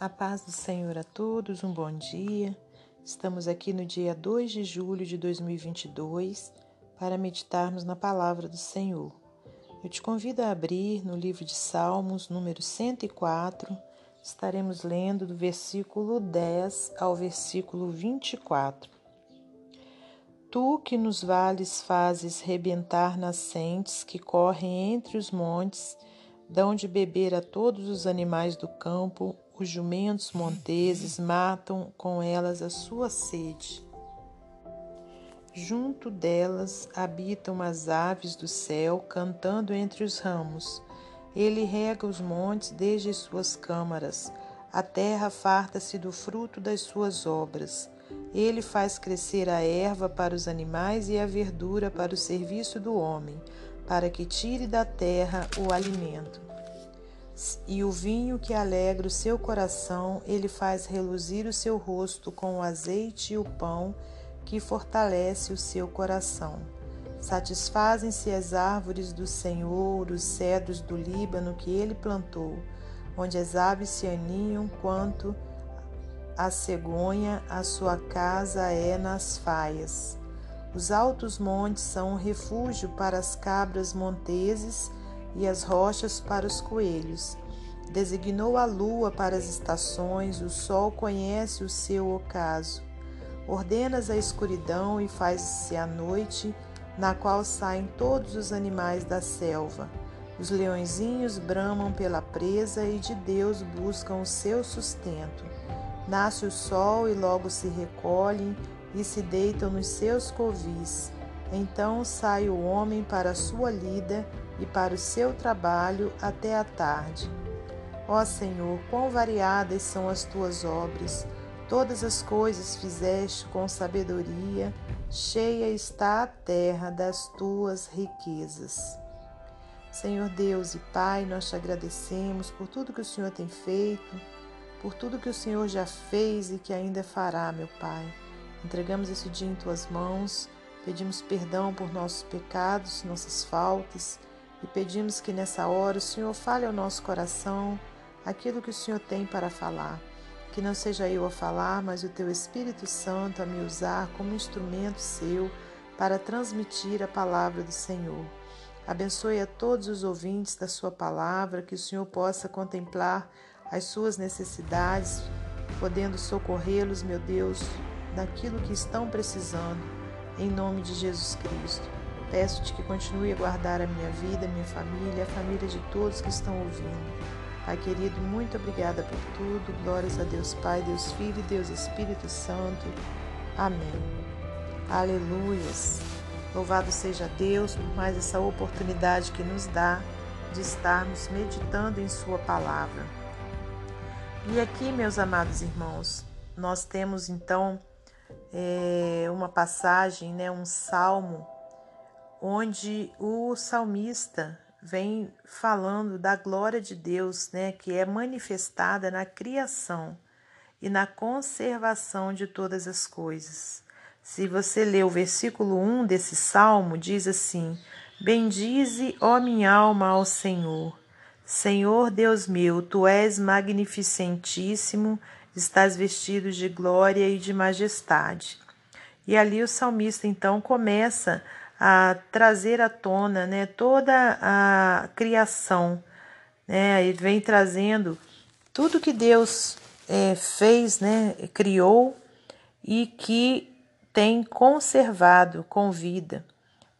A paz do Senhor a todos, um bom dia. Estamos aqui no dia 2 de julho de 2022 para meditarmos na palavra do Senhor. Eu te convido a abrir no livro de Salmos, número 104. Estaremos lendo do versículo 10 ao versículo 24. Tu que nos vales fazes rebentar nascentes que correm entre os montes, dão de beber a todos os animais do campo, os jumentos monteses matam com elas a sua sede. Junto delas habitam as aves do céu, cantando entre os ramos. Ele rega os montes desde suas câmaras. A terra farta-se do fruto das suas obras. Ele faz crescer a erva para os animais e a verdura para o serviço do homem, para que tire da terra o alimento e o vinho que alegra o seu coração, ele faz reluzir o seu rosto com o azeite e o pão que fortalece o seu coração. Satisfazem-se as árvores do Senhor, os cedros do Líbano que ele plantou, onde as aves se aninham quanto a cegonha, a sua casa é nas faias. Os altos montes são um refúgio para as cabras monteses e as rochas para os coelhos. Designou a lua para as estações, o sol conhece o seu ocaso. Ordenas a escuridão e faz-se a noite, na qual saem todos os animais da selva. Os leõezinhos bramam pela presa e de Deus buscam o seu sustento. Nasce o sol e logo se recolhem e se deitam nos seus covis. Então sai o homem para a sua lida e para o seu trabalho até a tarde. Ó Senhor, quão variadas são as tuas obras! Todas as coisas fizeste com sabedoria, cheia está a terra das tuas riquezas. Senhor Deus e Pai, nós te agradecemos por tudo que o Senhor tem feito, por tudo que o Senhor já fez e que ainda fará, meu Pai. Entregamos esse dia em tuas mãos, pedimos perdão por nossos pecados, nossas faltas e pedimos que nessa hora o Senhor fale ao nosso coração aquilo que o Senhor tem para falar. Que não seja eu a falar, mas o teu Espírito Santo a me usar como instrumento seu para transmitir a palavra do Senhor. Abençoe a todos os ouvintes da sua palavra, que o Senhor possa contemplar as suas necessidades, podendo socorrê-los, meu Deus, naquilo que estão precisando, em nome de Jesus Cristo. Peço-te que continue a guardar a minha vida, minha família, a família de todos que estão ouvindo. Pai querido, muito obrigada por tudo. Glórias a Deus Pai, Deus Filho e Deus Espírito Santo. Amém. Aleluias. Louvado seja Deus por mais essa oportunidade que nos dá de estarmos meditando em Sua palavra. E aqui, meus amados irmãos, nós temos então é, uma passagem, né, um salmo onde o salmista vem falando da glória de Deus, né, que é manifestada na criação e na conservação de todas as coisas. Se você ler o versículo 1 desse salmo, diz assim: Bendize, ó minha alma, ao Senhor. Senhor Deus meu, tu és magnificentíssimo, estás vestido de glória e de majestade. E ali o salmista então começa a trazer à tona né, toda a criação. Né, ele vem trazendo tudo que Deus é, fez, né, criou e que tem conservado com vida.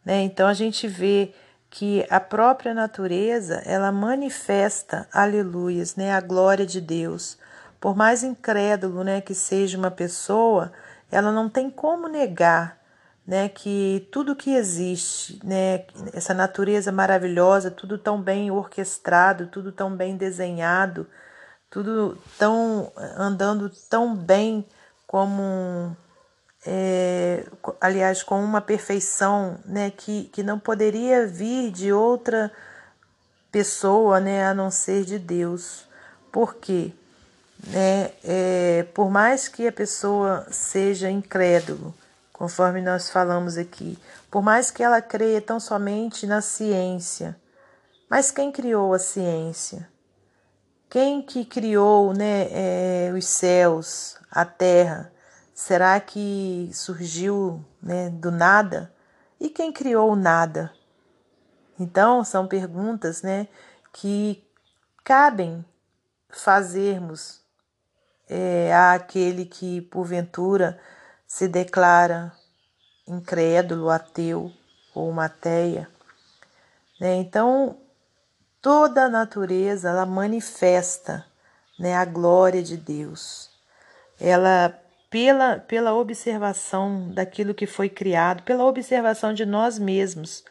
Né? Então a gente vê que a própria natureza ela manifesta, aleluias, né, a glória de Deus. Por mais incrédulo né, que seja uma pessoa, ela não tem como negar né, que tudo que existe, né, essa natureza maravilhosa, tudo tão bem orquestrado, tudo tão bem desenhado, tudo tão andando tão bem como é, aliás com uma perfeição né, que, que não poderia vir de outra pessoa né, a não ser de Deus. Por quê? Né, é, por mais que a pessoa seja incrédulo, conforme nós falamos aqui, por mais que ela creia tão somente na ciência. Mas quem criou a ciência? Quem que criou né, é, os céus, a terra? Será que surgiu né, do nada? E quem criou o nada? Então, são perguntas né, que cabem fazermos é, àquele que, porventura, se declara incrédulo, ateu ou matéia. Né? Então, toda a natureza ela manifesta né, a glória de Deus. Ela, pela, pela observação daquilo que foi criado, pela observação de nós mesmos,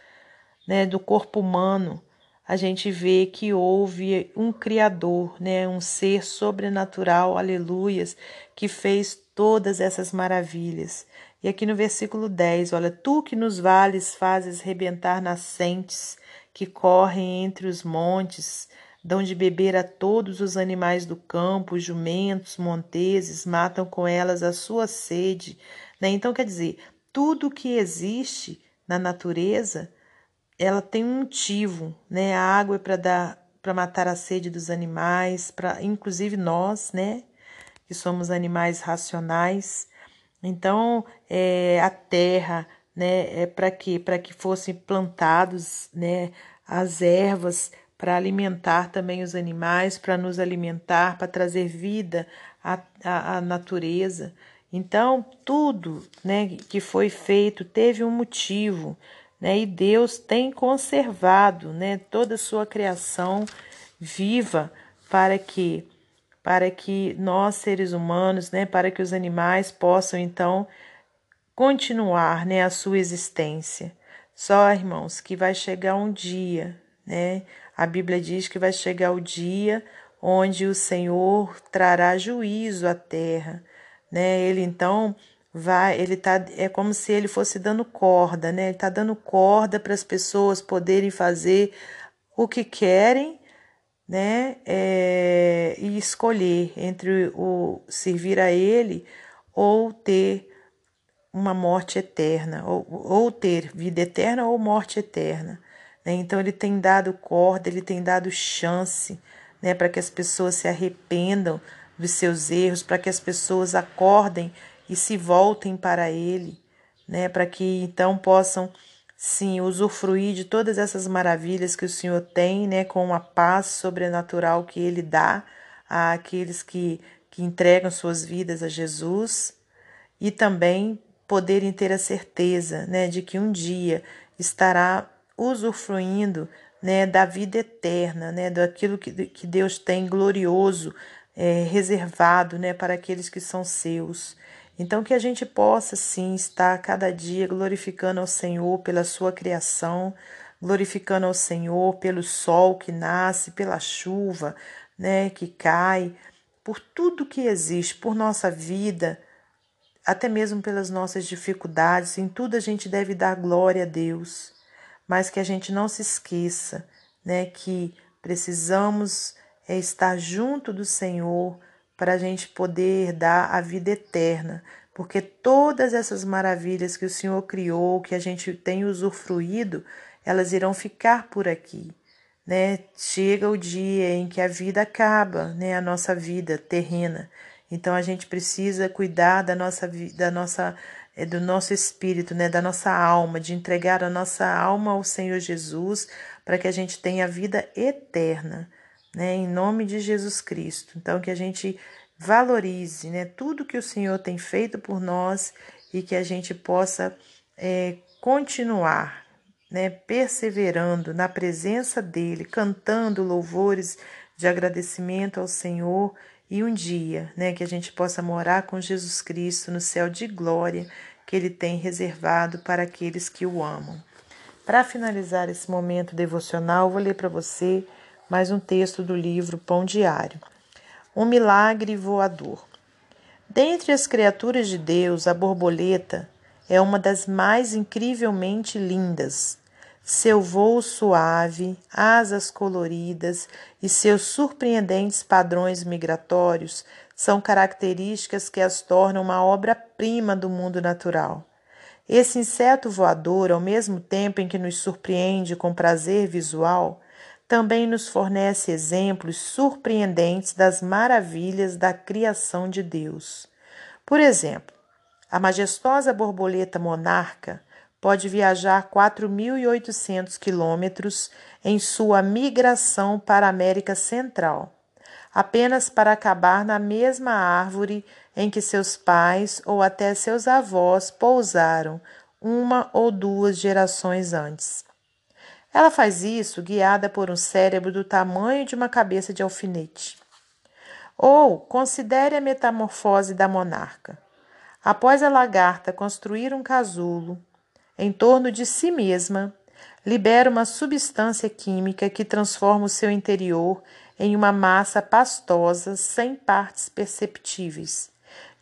né, do corpo humano, a gente vê que houve um Criador, né, um ser sobrenatural, aleluias, que fez todas essas maravilhas. E aqui no versículo 10, olha, tu que nos vales fazes rebentar nascentes que correm entre os montes, dão de beber a todos os animais do campo, jumentos, monteses, matam com elas a sua sede. Né? Então, quer dizer, tudo que existe na natureza ela tem um motivo, né? A água é para dar para matar a sede dos animais, para inclusive nós, né, que somos animais racionais. Então, é, a terra, né, é para que para que fossem plantados, né, as ervas para alimentar também os animais, para nos alimentar, para trazer vida à, à, à natureza. Então, tudo né, que foi feito teve um motivo né? E Deus tem conservado, né, toda a sua criação viva para que para que nós seres humanos, né, para que os animais possam então continuar, né, a sua existência. Só, irmãos, que vai chegar um dia, né? A Bíblia diz que vai chegar o dia onde o Senhor trará juízo à terra, né? Ele então vai, ele tá, é como se ele fosse dando corda, né? Ele está dando corda para as pessoas poderem fazer o que querem, né? É, e escolher entre o servir a ele ou ter uma morte eterna, ou, ou ter vida eterna ou morte eterna. Né? Então ele tem dado corda, ele tem dado chance, né? Para que as pessoas se arrependam dos seus erros, para que as pessoas acordem e se voltem para Ele, né, para que então possam sim usufruir de todas essas maravilhas que o Senhor tem, né, com a paz sobrenatural que Ele dá àqueles que, que entregam suas vidas a Jesus e também poderem ter a certeza, né, de que um dia estará usufruindo, né, da vida eterna, né, daquilo que, que Deus tem glorioso é, reservado, né, para aqueles que são seus. Então, que a gente possa sim estar cada dia glorificando ao Senhor pela sua criação, glorificando ao Senhor pelo sol que nasce, pela chuva, né, que cai, por tudo que existe, por nossa vida, até mesmo pelas nossas dificuldades, em tudo a gente deve dar glória a Deus, mas que a gente não se esqueça, né, que precisamos é, estar junto do Senhor para a gente poder dar a vida eterna, porque todas essas maravilhas que o Senhor criou, que a gente tem usufruído, elas irão ficar por aqui. Né? Chega o dia em que a vida acaba, né? a nossa vida terrena. Então a gente precisa cuidar da nossa da nossa é, do nosso espírito, né, da nossa alma, de entregar a nossa alma ao Senhor Jesus, para que a gente tenha vida eterna né, em nome de Jesus Cristo. Então, que a gente valorize né, tudo que o Senhor tem feito por nós e que a gente possa é, continuar né, perseverando na presença dEle, cantando louvores de agradecimento ao Senhor e um dia né, que a gente possa morar com Jesus Cristo no céu de glória que Ele tem reservado para aqueles que o amam. Para finalizar esse momento devocional, vou ler para você mais um texto do livro Pão Diário. Um milagre voador. Dentre as criaturas de Deus, a borboleta é uma das mais incrivelmente lindas. Seu voo suave, asas coloridas e seus surpreendentes padrões migratórios são características que as tornam uma obra-prima do mundo natural. Esse inseto voador, ao mesmo tempo em que nos surpreende com prazer visual, também nos fornece exemplos surpreendentes das maravilhas da criação de Deus. Por exemplo, a majestosa borboleta monarca pode viajar 4.800 quilômetros em sua migração para a América Central, apenas para acabar na mesma árvore em que seus pais ou até seus avós pousaram uma ou duas gerações antes. Ela faz isso guiada por um cérebro do tamanho de uma cabeça de alfinete. Ou considere a metamorfose da monarca. Após a lagarta construir um casulo em torno de si mesma, libera uma substância química que transforma o seu interior em uma massa pastosa sem partes perceptíveis.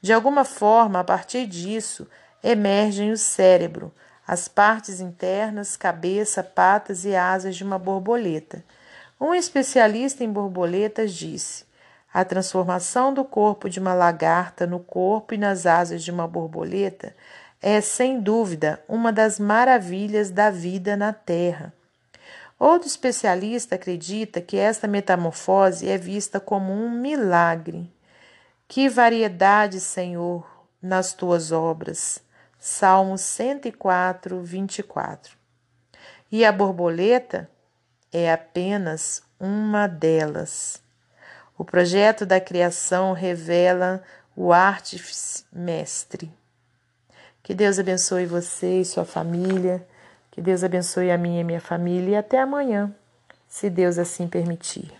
De alguma forma, a partir disso, emergem o cérebro, as partes internas, cabeça, patas e asas de uma borboleta. Um especialista em borboletas disse: a transformação do corpo de uma lagarta no corpo e nas asas de uma borboleta é, sem dúvida, uma das maravilhas da vida na Terra. Outro especialista acredita que esta metamorfose é vista como um milagre. Que variedade, Senhor, nas tuas obras! Salmo 104, 24. E a borboleta é apenas uma delas. O projeto da criação revela o artífice mestre. Que Deus abençoe você e sua família. Que Deus abençoe a minha e minha família. E até amanhã, se Deus assim permitir.